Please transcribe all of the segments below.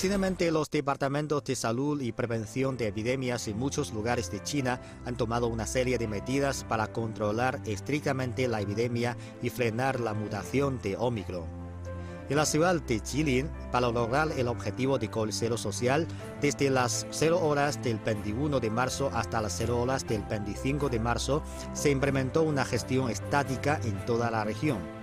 Recientemente los departamentos de salud y prevención de epidemias en muchos lugares de China han tomado una serie de medidas para controlar estrictamente la epidemia y frenar la mutación de Omicron en la ciudad de Jilin para lograr el objetivo de cero social desde las 0 horas del 21 de marzo hasta las 0 horas del 25 de marzo se implementó una gestión estática en toda la región.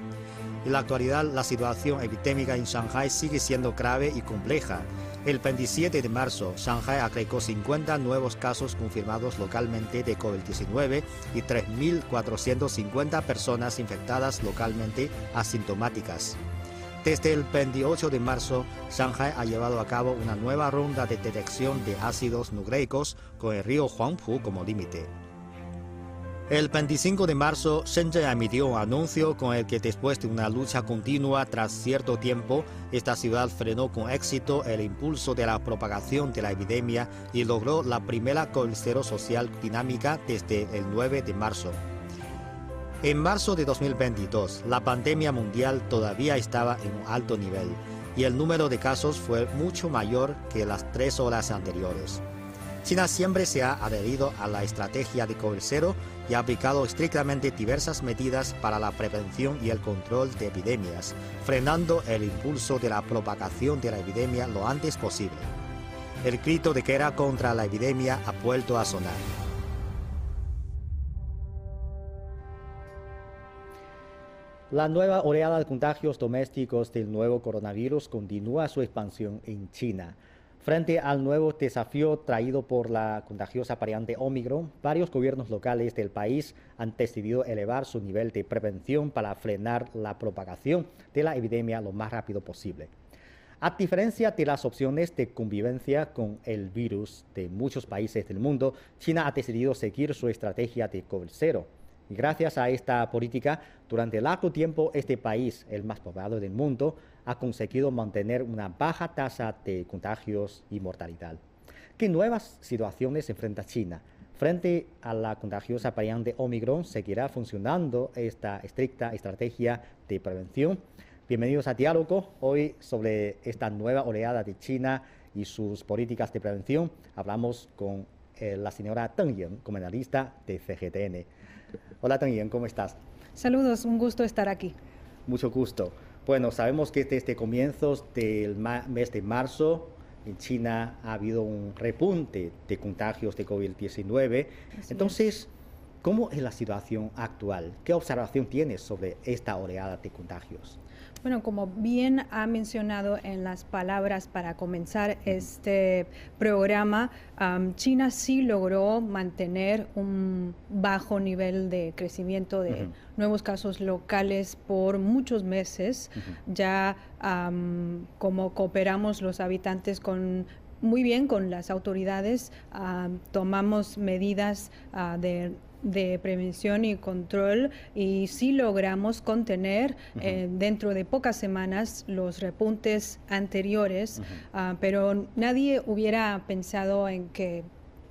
En la actualidad la situación epidémica en Shanghai sigue siendo grave y compleja. El 27 de marzo, Shanghai agregó 50 nuevos casos confirmados localmente de COVID-19 y 3.450 personas infectadas localmente asintomáticas. Desde el 28 de marzo, Shanghai ha llevado a cabo una nueva ronda de detección de ácidos nucleicos con el río Huangpu como límite. El 25 de marzo, Shenzhen emitió un anuncio con el que después de una lucha continua tras cierto tiempo, esta ciudad frenó con éxito el impulso de la propagación de la epidemia y logró la primera cero social dinámica desde el 9 de marzo. En marzo de 2022, la pandemia mundial todavía estaba en un alto nivel y el número de casos fue mucho mayor que las tres horas anteriores. China siempre se ha adherido a la estrategia de cero y ha aplicado estrictamente diversas medidas para la prevención y el control de epidemias, frenando el impulso de la propagación de la epidemia lo antes posible. El grito de guerra contra la epidemia ha vuelto a sonar. La nueva oleada de contagios domésticos del nuevo coronavirus continúa su expansión en China. Frente al nuevo desafío traído por la contagiosa variante Omicron, varios gobiernos locales del país han decidido elevar su nivel de prevención para frenar la propagación de la epidemia lo más rápido posible. A diferencia de las opciones de convivencia con el virus de muchos países del mundo, China ha decidido seguir su estrategia de COVID cero gracias a esta política, durante largo tiempo este país, el más poblado del mundo, ha conseguido mantener una baja tasa de contagios y mortalidad. ¿Qué nuevas situaciones enfrenta China? Frente a la contagiosa variante Omicron, ¿seguirá funcionando esta estricta estrategia de prevención? Bienvenidos a Diálogo. Hoy sobre esta nueva oleada de China y sus políticas de prevención hablamos con eh, la señora Teng Yen, comentarista de CGTN. Hola Teng ¿cómo estás? Saludos, un gusto estar aquí. Mucho gusto. Bueno, sabemos que desde comienzos del mes de marzo en China ha habido un repunte de contagios de COVID-19. Entonces, ¿cómo es la situación actual? ¿Qué observación tienes sobre esta oleada de contagios? Bueno, como bien ha mencionado en las palabras para comenzar este programa, China sí logró mantener un bajo nivel de crecimiento de nuevos casos locales por muchos meses. Ya como cooperamos los habitantes con muy bien con las autoridades, tomamos medidas ah, de de prevención y control y sí logramos contener eh, dentro de pocas semanas los repuntes anteriores, ah, pero nadie hubiera pensado en que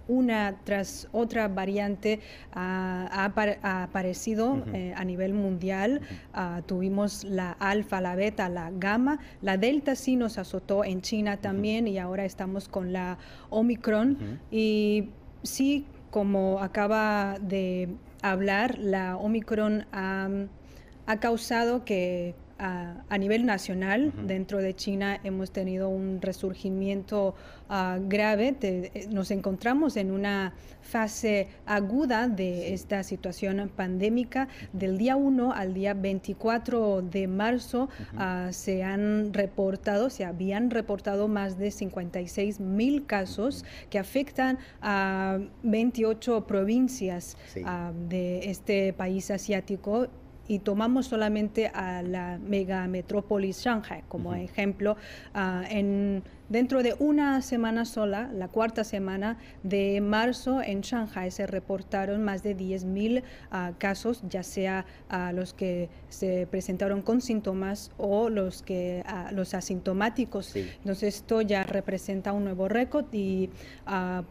una tras otra variante ah, ha, aparecido eh, a nivel mundial. Ah, tuvimos la alfa, la beta, la gamma. La delta sí nos azotó en China también y ahora estamos con la Omicron. Y sí como acaba de hablar, la Omicron ha, ha causado que a, nivel nacional, dentro de China hemos tenido un resurgimiento ah, grave. Eh, nos encontramos en una fase aguda de esta situación pandémica. Del día 1 al día 24 de marzo ah, se han reportado, se habían reportado más de 56 mil casos que afectan a 28 provincias ah, de este país asiático y tomamos solamente a la mega metrópolis Shanghai como ejemplo, ah, en, dentro de una semana sola, la cuarta semana de marzo en Shanghai se reportaron más de 10.000 uh, casos, ya sea uh, los que se presentaron con síntomas o los, que, los asintomáticos. Entonces esto ya representa un nuevo récord y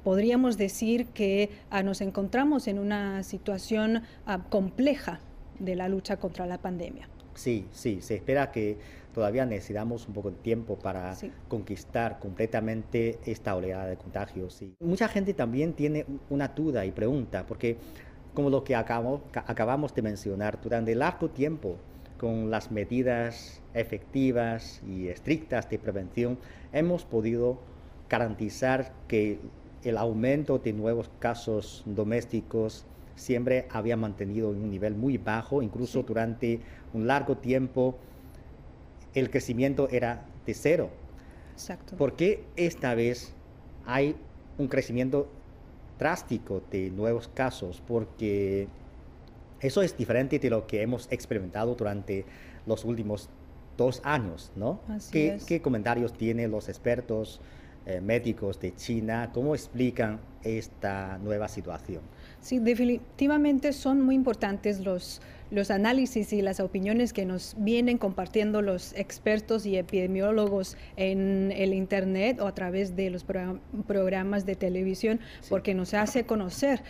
podríamos decir que nos encontramos en una situación compleja de la lucha contra la pandemia. Sí, sí, se espera que todavía necesitamos un poco de tiempo para conquistar completamente esta oleada de contagios. Y mucha gente también tiene una duda y pregunta, porque como lo que acabamos, acabamos de mencionar, durante largo tiempo, con las medidas efectivas y estrictas de prevención, hemos podido garantizar que el aumento de nuevos casos domésticos siempre había mantenido en un nivel muy bajo, incluso durante un largo tiempo el crecimiento era de cero. Exacto. ¿Por qué esta vez hay un crecimiento drástico de nuevos casos? Porque eso es diferente de lo que hemos experimentado durante los últimos dos años, ¿no? ¿Qué, ¿Qué, comentarios tienen los expertos eh, médicos de China? ¿Cómo explican esta nueva situación? Sí, definitivamente son muy importantes los los análisis y las opiniones que nos vienen compartiendo los expertos y epidemiólogos en el Internet o a través de los programas de televisión, porque nos hace conocer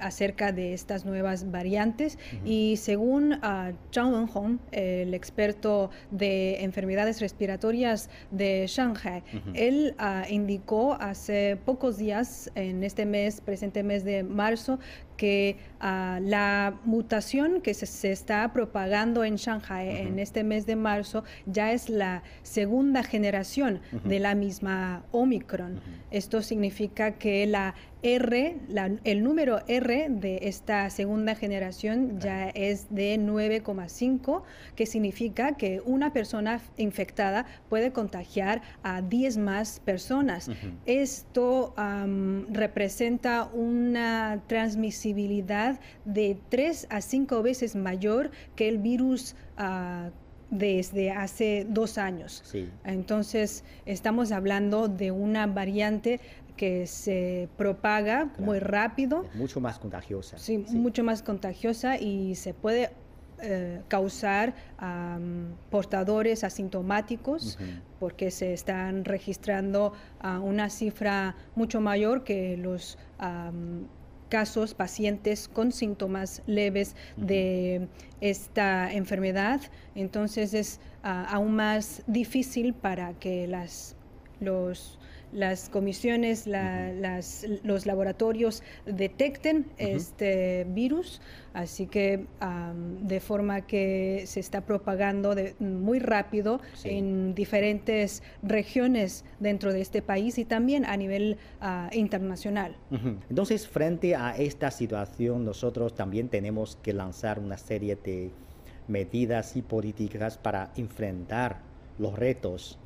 acerca de estas nuevas variantes. Y según uh, Zhang Wenhong, el experto de enfermedades respiratorias de Shanghai, él ah, indicó hace pocos días, en este mes, presente mes de marzo, que ah, la mutación que se, está propagando en Shanghai en este mes de marzo ya es la segunda generación de la misma Omicron. Esto significa que la R, el número R de esta segunda generación ya es de 9,5, que significa que una persona infectada puede contagiar a 10 más personas. Esto representa una transmisibilidad de 3 a 5 veces mayor que el virus. Uh, desde hace dos años. Entonces, estamos hablando de una variante que se propaga muy rápido. mucho más contagiosa. Sí, mucho más contagiosa y se puede eh, causar portadores asintomáticos porque se están registrando a una cifra mucho mayor que los casos, pacientes con síntomas leves de esta enfermedad. Entonces es ah, aún más difícil para que las, los las comisiones, las, los laboratorios detecten este virus, así que de forma que se está propagando de, muy rápido en diferentes regiones dentro de este país y también a nivel ah, internacional. Entonces, frente a esta situación, nosotros también tenemos que lanzar una serie de medidas y políticas para enfrentar los retos.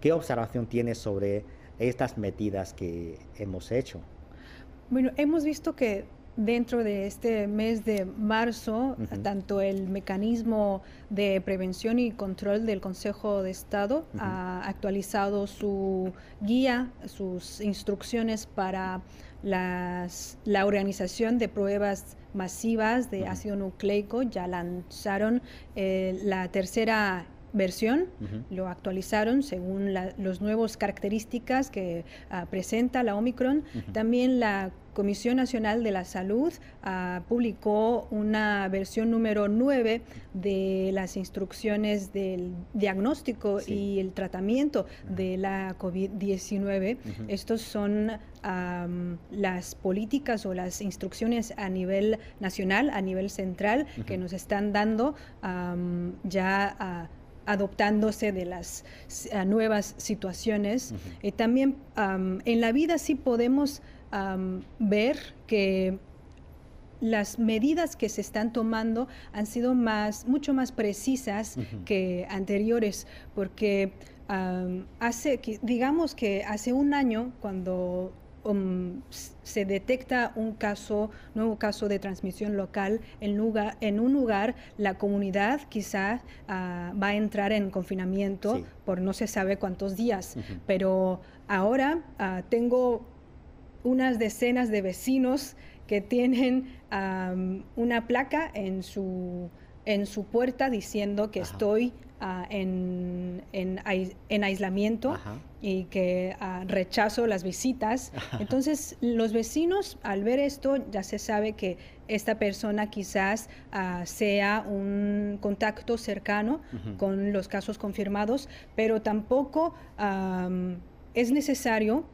¿Qué observación tienes sobre estas medidas que hemos hecho? Bueno, hemos visto que dentro de este mes de marzo, tanto el mecanismo de prevención y control del Consejo de Estado ha actualizado su guía, sus instrucciones para las, la organización de pruebas masivas de ácido nucleico. Ya lanzaron eh, la tercera versión, lo actualizaron según las nuevas características que ah, presenta la Omicron. También la Comisión Nacional de la Salud ah, publicó una versión número 9 de las instrucciones del diagnóstico y el tratamiento de la COVID-19. Estos son las políticas o las instrucciones a nivel nacional, a nivel central, que nos están dando ya a adoptándose de las nuevas situaciones. y también en la vida sí podemos ver que las medidas que se están tomando han sido más, mucho más precisas que anteriores, porque hace, digamos que hace un año, cuando Um, se detecta un caso, nuevo caso de transmisión local en, lugar, en un lugar, la comunidad quizás ah, va a entrar en confinamiento por no se sabe cuántos días. Pero ahora ah, tengo unas decenas de vecinos que tienen una placa en su, en su puerta diciendo que estoy ah, en, en, aislamiento y que ah, rechazo las visitas. Entonces, los vecinos, al ver esto, ya se sabe que esta persona quizás ah, sea un contacto cercano con los casos confirmados, pero tampoco es necesario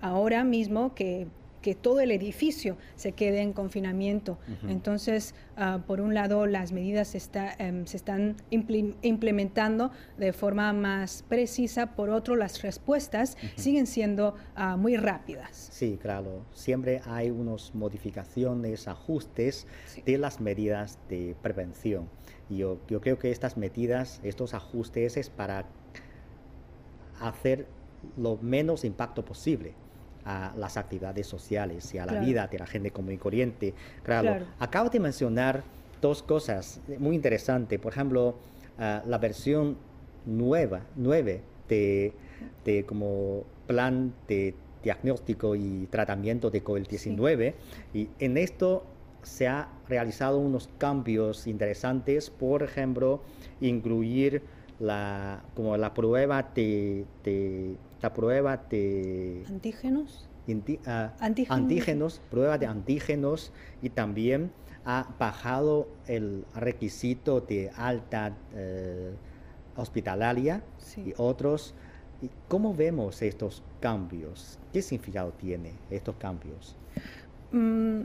ahora mismo que que todo el edificio se quede en confinamiento. Entonces, ah, por un lado, las medidas em, se están implementando de forma más precisa, por otro, las respuestas siguen siendo ah, muy rápidas. Sí, claro. Siempre hay unas modificaciones, ajustes de las medidas de prevención. Y yo, yo creo que estas medidas, estos ajustes es para hacer lo menos impacto posible a las actividades sociales y a la vida de la gente común y corriente. Claro, acabo de mencionar dos cosas muy interesantes. Por ejemplo, ah, la versión nueva, 9 de, de, como plan de diagnóstico y tratamiento de COVID-19. Y en esto se ha realizado unos cambios interesantes, por ejemplo, incluir la, como la prueba de, de la prueba de... ¿Antígenos? Ah, antígenos. prueba de antígenos y también ha bajado el requisito de alta eh, hospitalaria y otros. ¿Cómo vemos estos cambios? ¿Qué significado tiene estos cambios? Mm,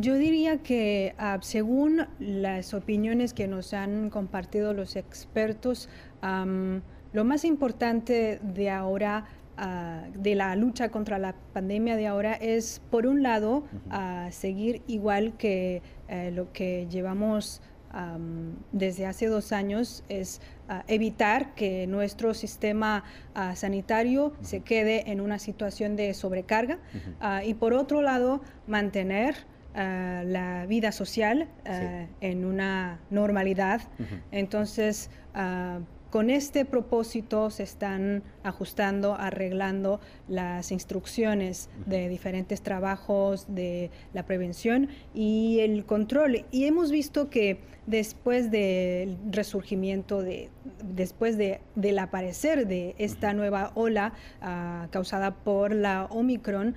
yo diría que ah, según las opiniones que nos han compartido los expertos, lo más importante de ahora, ah, de la lucha contra la pandemia de ahora, es, por un lado, ah, seguir igual que eh, lo que llevamos desde hace dos años, es evitar que nuestro sistema sanitario se quede en una situación de sobrecarga. Y, por otro lado, mantener la vida social en una normalidad. Entonces, con este propósito se están ajustando, arreglando las instrucciones de diferentes trabajos de la prevención y el control. Y hemos visto que después del resurgimiento, de, después de, del aparecer de esta nueva ola causada por la Omicron,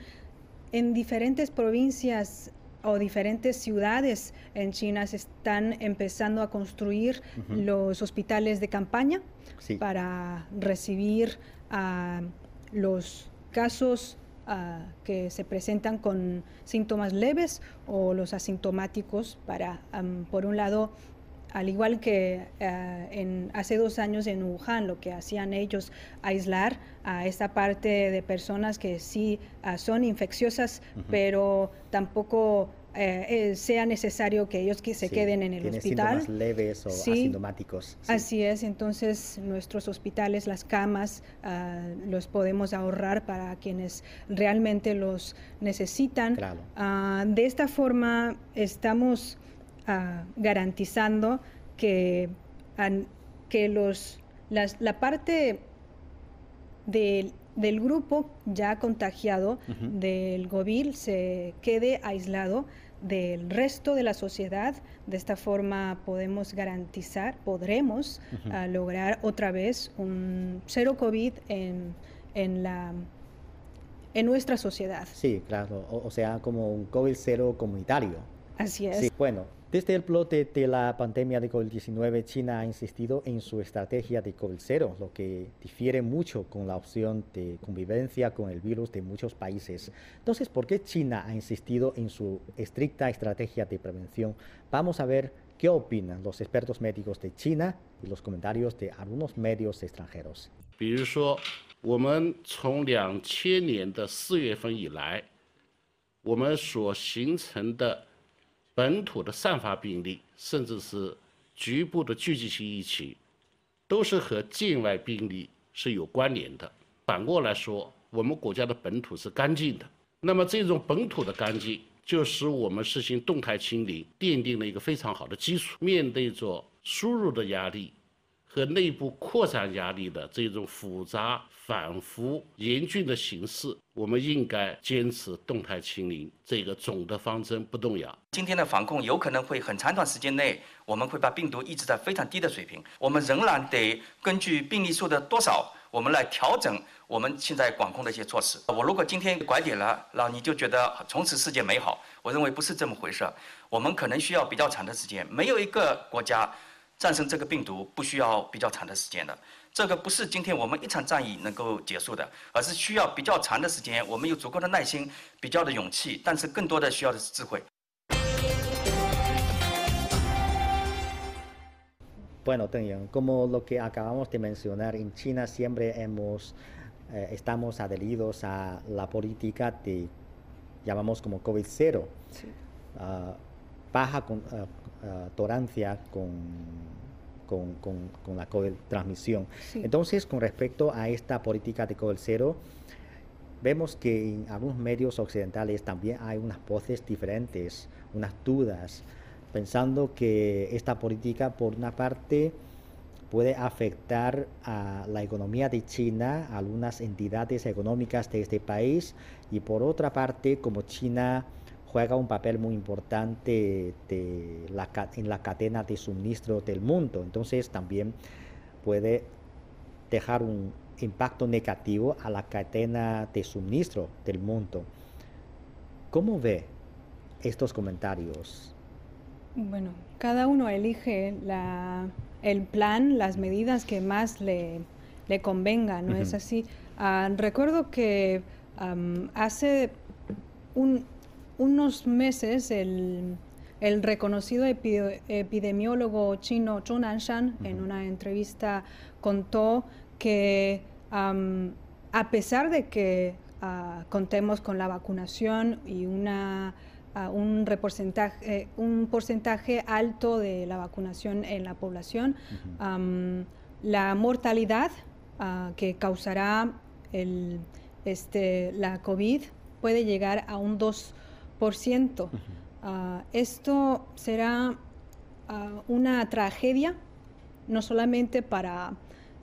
en diferentes provincias o diferentes ciudades en China se están empezando a construir los hospitales de campaña para recibir a los casos que se presentan con síntomas leves o los asintomáticos para, por un lado, al igual que eh, en, hace dos años en Wuhan, lo que hacían ellos, aislar a esta parte de personas que sí ah, son infecciosas, pero tampoco eh, eh, sea necesario que ellos que se queden en el hospital. Síntomas leves o asintomáticos. Así es, entonces nuestros hospitales, las camas, ah, los podemos ahorrar para quienes realmente los necesitan. Ah, de esta forma estamos garantizando que, que los, la parte del, grupo ya contagiado del GOVIL se quede aislado del resto de la sociedad. De esta forma podemos garantizar, podremos lograr otra vez un cero COVID en, en, la, en nuestra sociedad. Sí, claro, o, sea, como un COVID cero comunitario. Así es. bueno, desde el brote de la pandemia de COVID-19, China ha insistido en su estrategia de COVID-0, lo que difiere mucho con la opción de convivencia con el virus de muchos países. Entonces, ¿por qué China ha insistido en su estricta estrategia de prevención? Vamos a ver qué opinan los expertos médicos de China y los comentarios de algunos medios extranjeros. 本土的散发病例，甚至是局部的聚集性疫情，都是和境外病例是有关联的。反过来说，我们国家的本土是干净的。那么这种本土的干净，就使我们实行动态清零奠定了一个非常好的基础。面对着输入的压力。和内部扩散压力的这种复杂、反复、严峻的形势，我们应该坚持动态清零这个总的方针不动摇。今天的防控有可能会很长一段时间内，我们会把病毒抑制在非常低的水平。我们仍然得根据病例数的多少，我们来调整我们现在管控的一些措施。我如果今天拐点了，那你就觉得从此世界美好？我认为不是这么回事。我们可能需要比较长的时间。没有一个国家。战胜这个病毒不需要比较长的时间的，这个不是今天我们一场战役能够结束的，而是需要比较长的时间，我们有足够的耐心，比较的勇气，但是更多的需要的是智慧。Bueno, Deng como lo que acabamos de mencionar, en China siempre hemos estamos adheridos a la política de llamamos como COVID cero, baja con uh, tolerancia con, con, con, la transmisión. Entonces, con respecto a esta política de COVID cero, vemos que en algunos medios occidentales también hay unas voces diferentes, unas dudas, pensando que esta política, por una parte, puede afectar a la economía de China, a algunas entidades económicas de este país, y por otra parte, como China juega un papel muy importante de la, en la cadena de suministro del mundo. Entonces también puede dejar un impacto negativo a la cadena de suministro del mundo. ¿Cómo ve estos comentarios? Bueno, cada uno elige la, el plan, las medidas que más le, le convenga, ¿no es así? Ah, recuerdo que hace un, unos meses el, reconocido epidemiólogo chino Zhou Nanshan en una entrevista contó que a pesar de que ah, contemos con la vacunación y una ah, un, porcentaje, un porcentaje alto de la vacunación en la población, la mortalidad ah, que causará el, este, la COVID puede llegar a un 2%. Ah, esto será ah, una tragedia no solamente para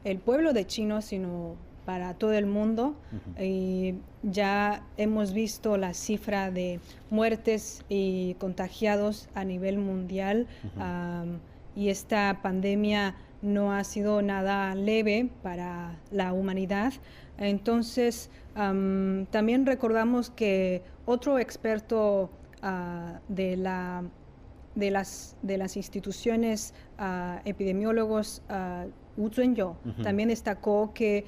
el pueblo de China, sino para todo el mundo. Y ya hemos visto la cifra de muertes y contagiados a nivel mundial. y esta pandemia no ha sido nada leve para la humanidad. Entonces, también recordamos que otro experto ah, de, la, de, las, de las instituciones uh, epidemiólogos, uh, Wu Zunyo, también destacó que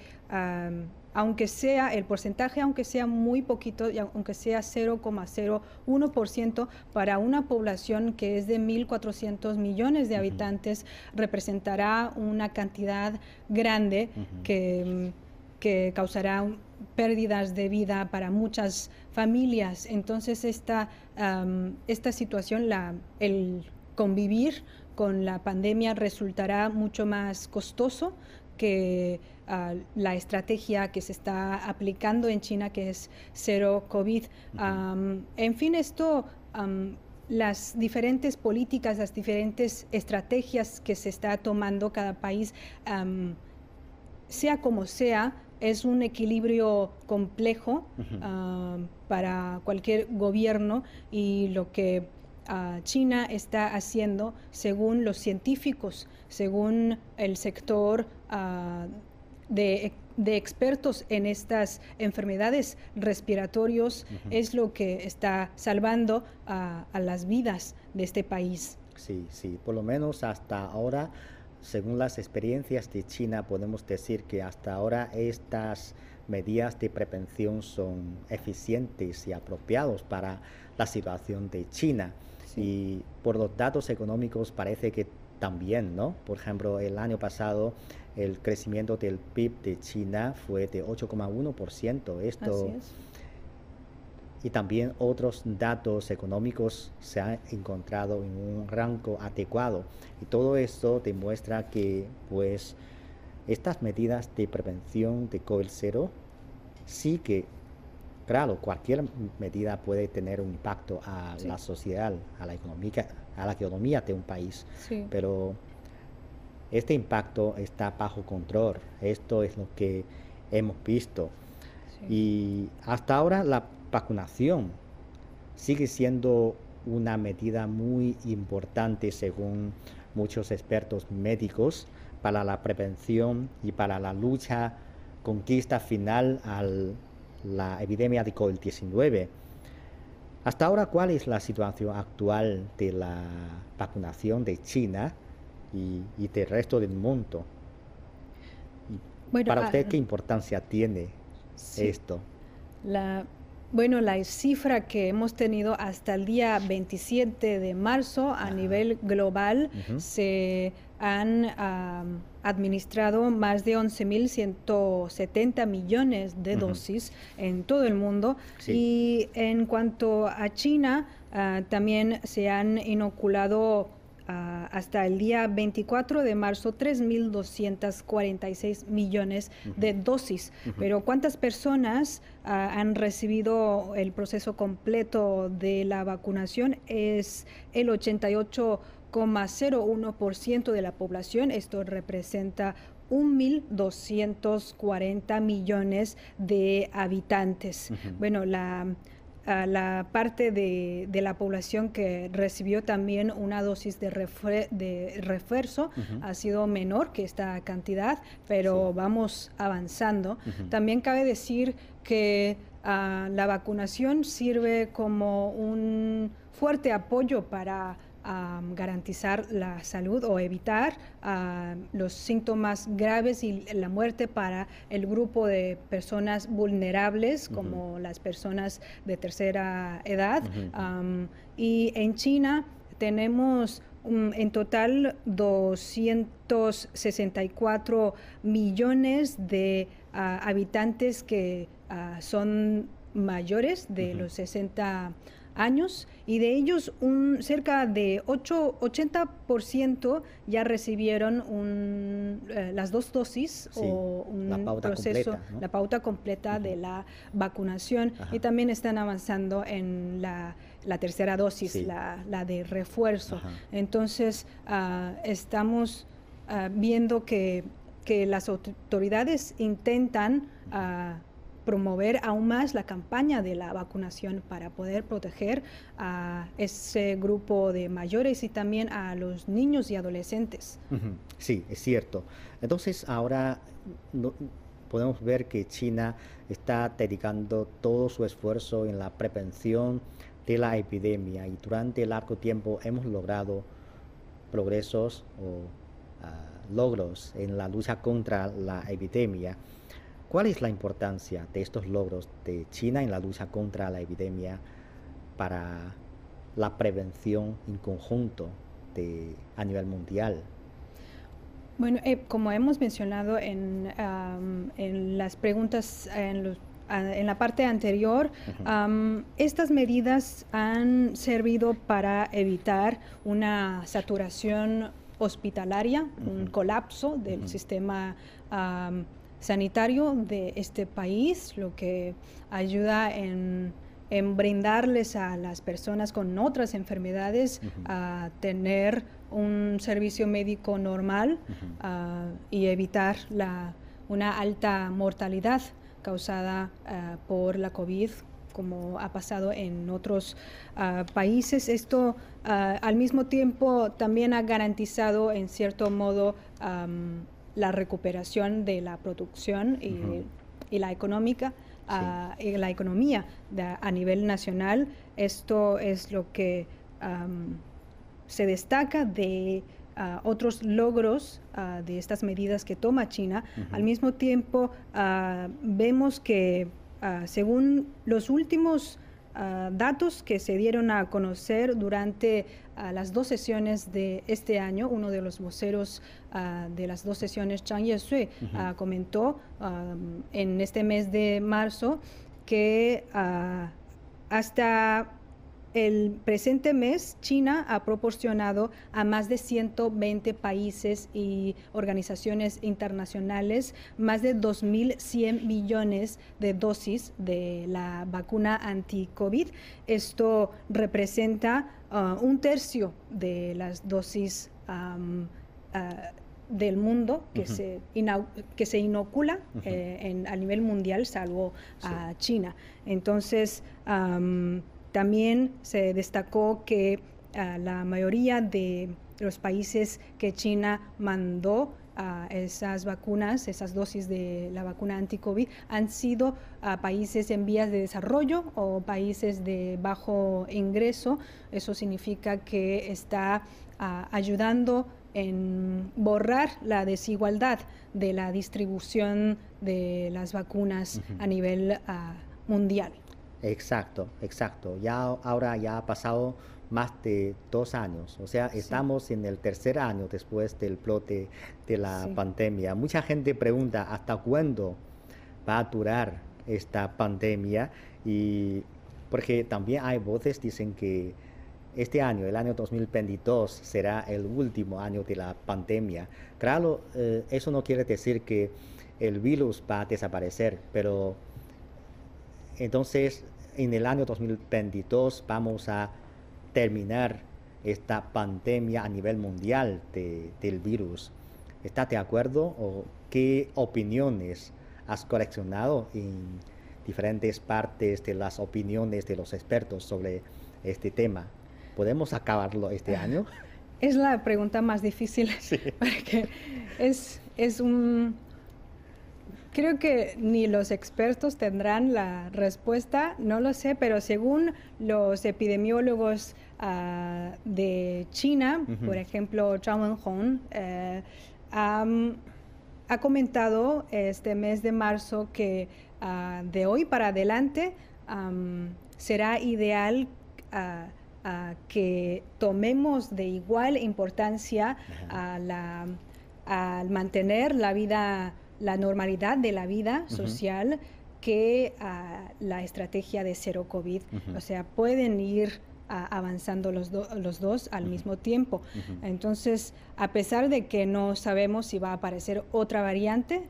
aunque sea el porcentaje, aunque sea muy poquito, y aunque sea 0,01% para una población que es de 1.400 millones de habitantes, representará una cantidad grande que, que causará pérdidas de vida para muchas familias. Entonces esta, esta situación, la, el convivir con la pandemia resultará mucho más costoso que ah, la estrategia que se está aplicando en China, que es cero COVID. en fin, esto, las diferentes políticas, las diferentes estrategias que se está tomando cada país, sea como sea, es un equilibrio complejo ah, para cualquier gobierno y lo que ah, China está haciendo según los científicos, según el sector ah, de, expertos en estas enfermedades respiratorias, es lo que está salvando a las vidas de este país. Sí, sí, por lo menos hasta ahora según las experiencias de China, podemos decir que hasta ahora estas medidas de prevención son eficientes y apropiados para la situación de China. Y por los datos económicos parece que también, ¿no? Por ejemplo, el año pasado el crecimiento del PIB de China fue de 8,1%. Esto y también otros datos económicos se han encontrado en un rango adecuado. Y todo esto demuestra que pues estas medidas de prevención de COVID-0 sí que, claro, cualquier medida puede tener un impacto a la sociedad, a la economía, a la economía de un país, pero este impacto está bajo control. Esto es lo que hemos visto. Y hasta ahora la vacunación sigue siendo una medida muy importante según muchos expertos médicos para la prevención y para la lucha conquista final a la epidemia de COVID-19. Hasta ahora, ¿cuál es la situación actual de la vacunación de China y, del resto del mundo? para usted, ¿qué importancia tiene esto? La, bueno, la cifra que hemos tenido hasta el día 27 de marzo a nivel global se han administrado más de 11.170 millones de dosis en todo el mundo. Y en cuanto a China, ah, también se han inoculado hasta el día 24 de marzo 3.246 millones de dosis. Pero ¿cuántas personas ah, han recibido el proceso completo de la vacunación? Es el 88 0,01% de la población. Esto representa 1.240 millones de habitantes. Bueno, la, la parte de, la población que recibió también una dosis de, de refuerzo. Ha sido menor que esta cantidad, pero vamos avanzando. También cabe decir que ah, la vacunación sirve como un fuerte apoyo para garantizar la salud o evitar los síntomas graves y la muerte para el grupo de personas vulnerables como las personas de tercera edad. y en China tenemos en total 264 millones de habitantes que son mayores de los 60 años y de ellos un, cerca de 8, 80% ya recibieron un, eh, las dos dosis o un proceso, la pauta completa de la vacunación y también están avanzando en la, la tercera dosis, la, la, de refuerzo. Entonces, uh, estamos uh, viendo que, que las autoridades intentan uh, promover aún más la campaña de la vacunación para poder proteger a ese grupo de mayores y también a los niños y adolescentes. Sí, es cierto. Entonces ahora podemos ver que China está dedicando todo su esfuerzo en la prevención de la epidemia y durante largo tiempo hemos logrado progresos o ah, logros en la lucha contra la epidemia. ¿Cuál es la importancia de estos logros de China en la lucha contra la epidemia para la prevención en conjunto de, a nivel mundial? Bueno, eh, como hemos mencionado en, en las preguntas en, en, la parte anterior, estas medidas han servido para evitar una saturación hospitalaria, un colapso del sistema sanitario de este país, lo que ayuda en, brindarles a las personas con otras enfermedades a tener un servicio médico normal y evitar la, una alta mortalidad causada por la COVID como ha pasado en otros países. Esto al mismo tiempo también ha garantizado en cierto modo la recuperación de la producción y, la económica, ah, la economía a nivel nacional. Esto es lo que se destaca de ah, otros logros ah, de estas medidas que toma China. Al mismo tiempo, vemos que según los últimos datos que se dieron a conocer durante las dos sesiones de este año. Uno de los voceros de las dos sesiones, Chang Yesui, comentó en este mes de marzo que hasta el presente mes, China ha proporcionado a más de 120 países y organizaciones internacionales más de 2.100 millones de dosis de la vacuna anti-COVID. Esto representa uh, un tercio de las dosis uh, del mundo que, se, que se inocula eh, en, a nivel mundial, salvo a China. Entonces, también se destacó que ah, la mayoría de los países que China mandó a esas vacunas, esas dosis de la vacuna anti-COVID, han sido a países en vías de desarrollo o países de bajo ingreso. Eso significa que está ah, ayudando en borrar la desigualdad de la distribución de las vacunas a nivel ah, mundial. Exacto, exacto. Ya ahora ya ha pasado más de dos años. O sea, estamos en el tercer año después del brote de la pandemia. Mucha gente pregunta hasta cuándo va a durar esta pandemia y porque también hay voces dicen que este año, el año 2022, será el último año de la pandemia. Claro, eh, eso no quiere decir que el virus va a desaparecer, pero entonces en el año 2022 vamos a terminar esta pandemia a nivel mundial del virus. ¿Estás de acuerdo o qué opiniones has coleccionado en diferentes partes de las opiniones de los expertos sobre este tema? ¿Podemos acabarlo este año? Es la pregunta más difícil porque es, es un... Creo que ni los expertos tendrán la respuesta, no lo sé, pero según los epidemiólogos Ah, de China, por ejemplo, Zhao Wenhong, eh, ha comentado este mes de marzo que ah, de hoy para adelante será ideal ah, que tomemos de igual importancia al mantener la vida, la normalidad de la vida social que la estrategia de cero COVID. O sea, pueden ir avanzando los, los, dos al mismo tiempo. Entonces, a pesar de que no sabemos si va a aparecer otra variante,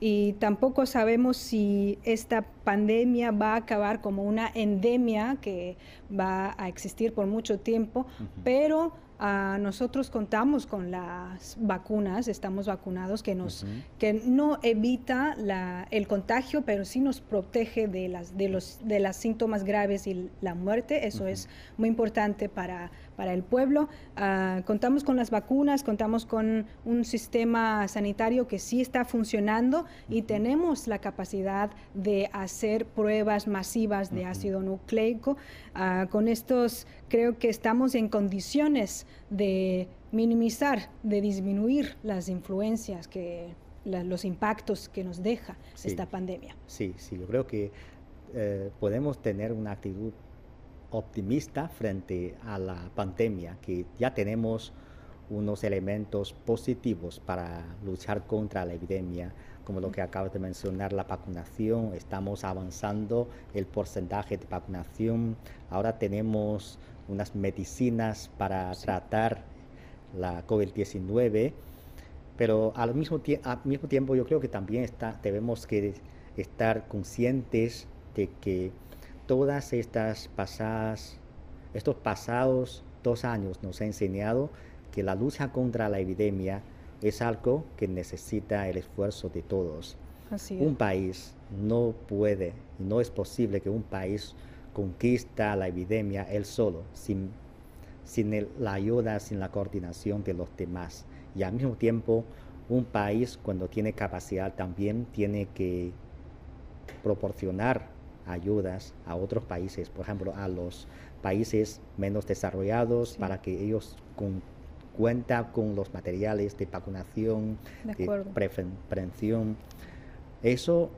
y tampoco sabemos si esta pandemia va a acabar como una endemia que va a existir por mucho tiempo, pero nosotros contamos con las vacunas, estamos vacunados, que, nos, que no evita la, el contagio, pero sí nos protege de las, de, los, de las síntomas graves y la muerte. Eso es muy importante para, para el pueblo. Ah, contamos con las vacunas, contamos con un sistema sanitario que sí está funcionando y tenemos la capacidad de hacer pruebas masivas de ácido nucleico. Ah, con estos creo que estamos en condiciones de minimizar, de disminuir las influencias que los impactos que nos deja esta pandemia. Sí, sí, yo creo que eh, podemos tener una actitud optimista frente a la pandemia, que ya tenemos unos elementos positivos para luchar contra la epidemia, como lo que acabas de mencionar, la vacunación, estamos avanzando el porcentaje de vacunación, ahora tenemos unas medicinas para tratar la COVID-19, pero al mismo, al mismo tiempo yo creo que también está, debemos que estar conscientes de que todas estas pasadas, estos pasados dos años nos ha enseñado que la lucha contra la epidemia es algo que necesita el esfuerzo de todos. Un país no puede, no es posible que un país conquista la epidemia él solo, sin, sin la ayuda, sin la coordinación de los demás. Y al mismo tiempo, un país cuando tiene capacidad también tiene que proporcionar ayudas a otros países, por ejemplo, a los países menos desarrollados para que ellos con, cuenta con los materiales de vacunación, de, prevención. Eso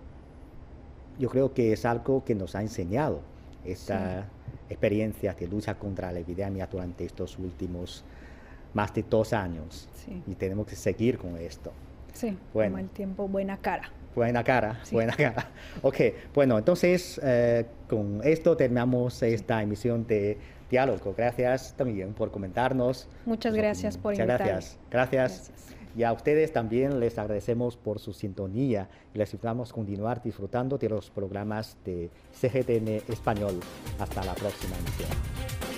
yo creo que es algo que nos ha enseñado esta experiencia de lucha contra la epidemia durante estos últimos más de dos años. Y tenemos que seguir con esto. Sí, bueno. el tiempo buena cara. Buena cara, buena cara. Ok, bueno, entonces eh, con esto terminamos esta emisión de Diálogo. Gracias también por comentarnos. Muchas gracias por Muchas Gracias. gracias. Y a ustedes también les agradecemos por su sintonía y les invitamos a continuar disfrutando de los programas de CGTN Español. Hasta la próxima emisión.